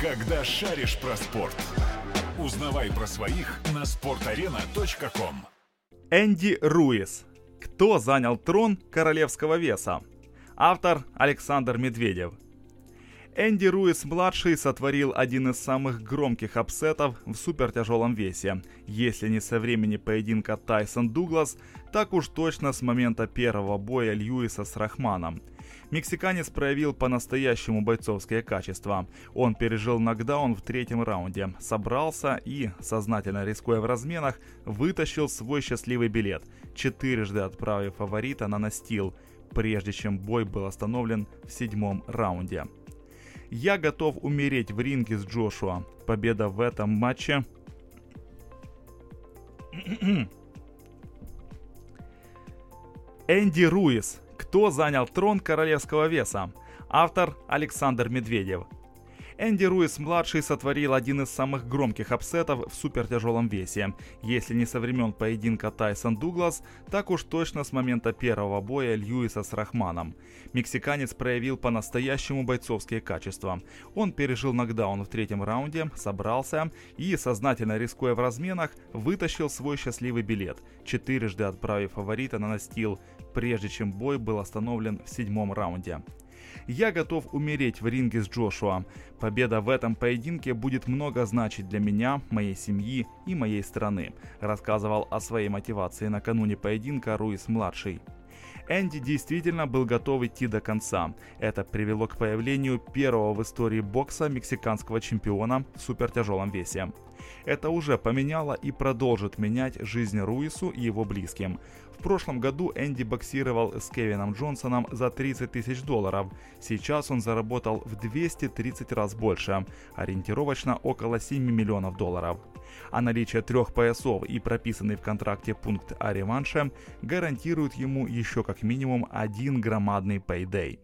Когда шаришь про спорт. Узнавай про своих на sportarena.com. Энди Руис. Кто занял трон королевского веса? Автор Александр Медведев. Энди Руис-младший сотворил один из самых громких апсетов в супертяжелом весе. Если не со времени поединка Тайсон-Дуглас, так уж точно с момента первого боя Льюиса с Рахманом. Мексиканец проявил по-настоящему бойцовские качества. Он пережил нокдаун в третьем раунде, собрался и, сознательно рискуя в разменах, вытащил свой счастливый билет, четырежды отправив фаворита на настил, прежде чем бой был остановлен в седьмом раунде. Я готов умереть в ринге с Джошуа. Победа в этом матче Энди Руис. Кто занял трон королевского веса? Автор Александр Медведев. Энди Руис-младший сотворил один из самых громких апсетов в супертяжелом весе. Если не со времен поединка Тайсон-Дуглас, так уж точно с момента первого боя Льюиса с Рахманом. Мексиканец проявил по-настоящему бойцовские качества. Он пережил нокдаун в третьем раунде, собрался и, сознательно рискуя в разменах, вытащил свой счастливый билет, четырежды отправив фаворита на настил, прежде чем бой был остановлен в седьмом раунде. Я готов умереть в ринге с Джошуа. Победа в этом поединке будет много значить для меня, моей семьи и моей страны, рассказывал о своей мотивации накануне поединка Руис-младший. Энди действительно был готов идти до конца. Это привело к появлению первого в истории бокса мексиканского чемпиона в супертяжелом весе. Это уже поменяло и продолжит менять жизнь Руису и его близким. В прошлом году Энди боксировал с Кевином Джонсоном за 30 тысяч долларов. Сейчас он заработал в 230 раз больше, ориентировочно около 7 миллионов долларов. А наличие трех поясов и прописанный в контракте пункт о реванше гарантирует ему еще как минимум один громадный пейдей.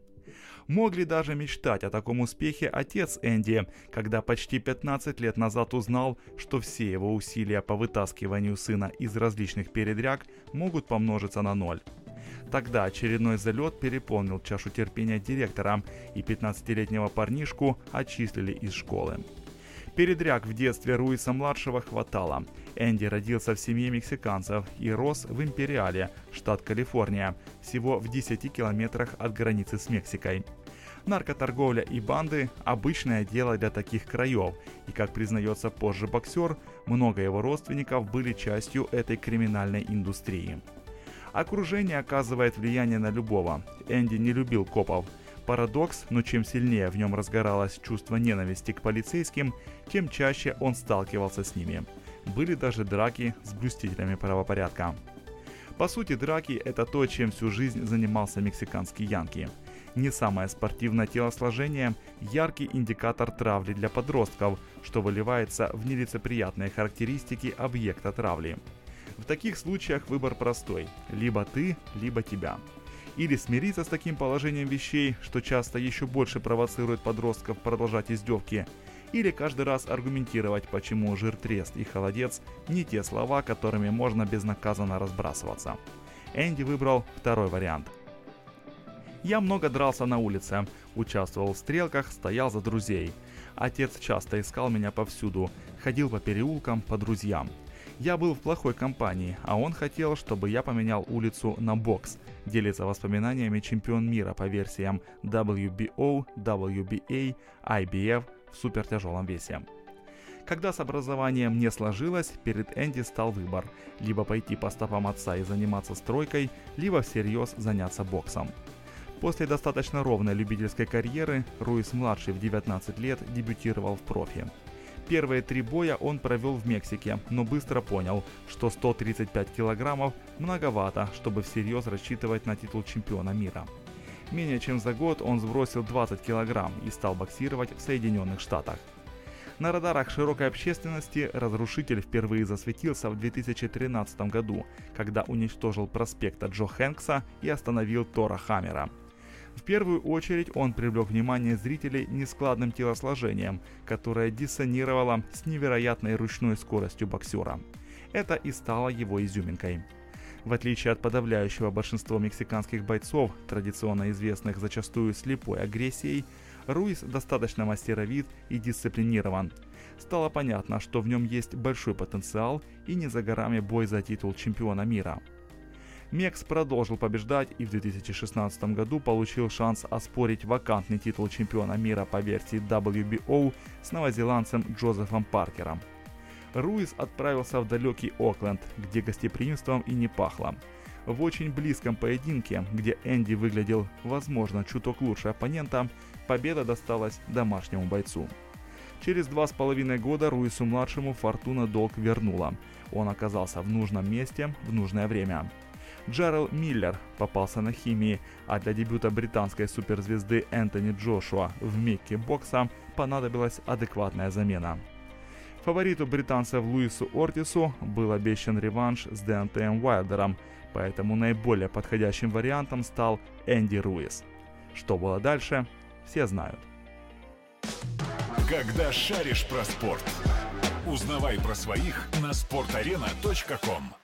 Мог ли даже мечтать о таком успехе отец Энди, когда почти 15 лет назад узнал, что все его усилия по вытаскиванию сына из различных передряг могут помножиться на ноль? Тогда очередной залет переполнил чашу терпения директора, и 15-летнего парнишку отчислили из школы. Передряг в детстве Руиса-младшего хватало. Энди родился в семье мексиканцев и рос в Империале, штат Калифорния, всего в 10 километрах от границы с Мексикой. Наркоторговля и банды – обычное дело для таких краев, и, как признается позже боксер, много его родственников были частью этой криминальной индустрии. Окружение оказывает влияние на любого. Энди не любил копов – Парадокс, но чем сильнее в нем разгоралось чувство ненависти к полицейским, тем чаще он сталкивался с ними. Были даже драки с блюстителями правопорядка. По сути, драки – это то, чем всю жизнь занимался мексиканский Янки. Не самое спортивное телосложение – яркий индикатор травли для подростков, что выливается в нелицеприятные характеристики объекта травли. В таких случаях выбор простой – либо ты, либо тебя – или смириться с таким положением вещей, что часто еще больше провоцирует подростков продолжать издевки, или каждый раз аргументировать, почему жир трест и холодец не те слова, которыми можно безнаказанно разбрасываться. Энди выбрал второй вариант. Я много дрался на улице, участвовал в стрелках, стоял за друзей. Отец часто искал меня повсюду, ходил по переулкам, по друзьям. Я был в плохой компании, а он хотел, чтобы я поменял улицу на бокс. Делится воспоминаниями чемпион мира по версиям WBO, WBA, IBF в супертяжелом весе. Когда с образованием не сложилось, перед Энди стал выбор – либо пойти по стопам отца и заниматься стройкой, либо всерьез заняться боксом. После достаточно ровной любительской карьеры Руис-младший в 19 лет дебютировал в профи. Первые три боя он провел в Мексике, но быстро понял, что 135 килограммов многовато, чтобы всерьез рассчитывать на титул чемпиона мира. Менее чем за год он сбросил 20 килограмм и стал боксировать в Соединенных Штатах. На радарах широкой общественности разрушитель впервые засветился в 2013 году, когда уничтожил проспекта Джо Хэнкса и остановил Тора Хаммера – в первую очередь он привлек внимание зрителей нескладным телосложением, которое диссонировало с невероятной ручной скоростью боксера. Это и стало его изюминкой. В отличие от подавляющего большинства мексиканских бойцов, традиционно известных зачастую слепой агрессией, Руис достаточно мастеровит и дисциплинирован. Стало понятно, что в нем есть большой потенциал и не за горами бой за титул чемпиона мира. Мекс продолжил побеждать и в 2016 году получил шанс оспорить вакантный титул чемпиона мира по версии WBO с новозеландцем Джозефом Паркером. Руис отправился в далекий Окленд, где гостеприимством и не пахло. В очень близком поединке, где Энди выглядел, возможно, чуток лучше оппонента, победа досталась домашнему бойцу. Через два с половиной года Руису-младшему Фортуна долг вернула. Он оказался в нужном месте в нужное время. Джерел Миллер попался на химии, а для дебюта британской суперзвезды Энтони Джошуа в Микке бокса понадобилась адекватная замена. Фавориту британцев Луису Ортису был обещан реванш с Дентеем Уайлдером, поэтому наиболее подходящим вариантом стал Энди Руис. Что было дальше, все знают. Когда шаришь про спорт, узнавай про своих на sportarena.com.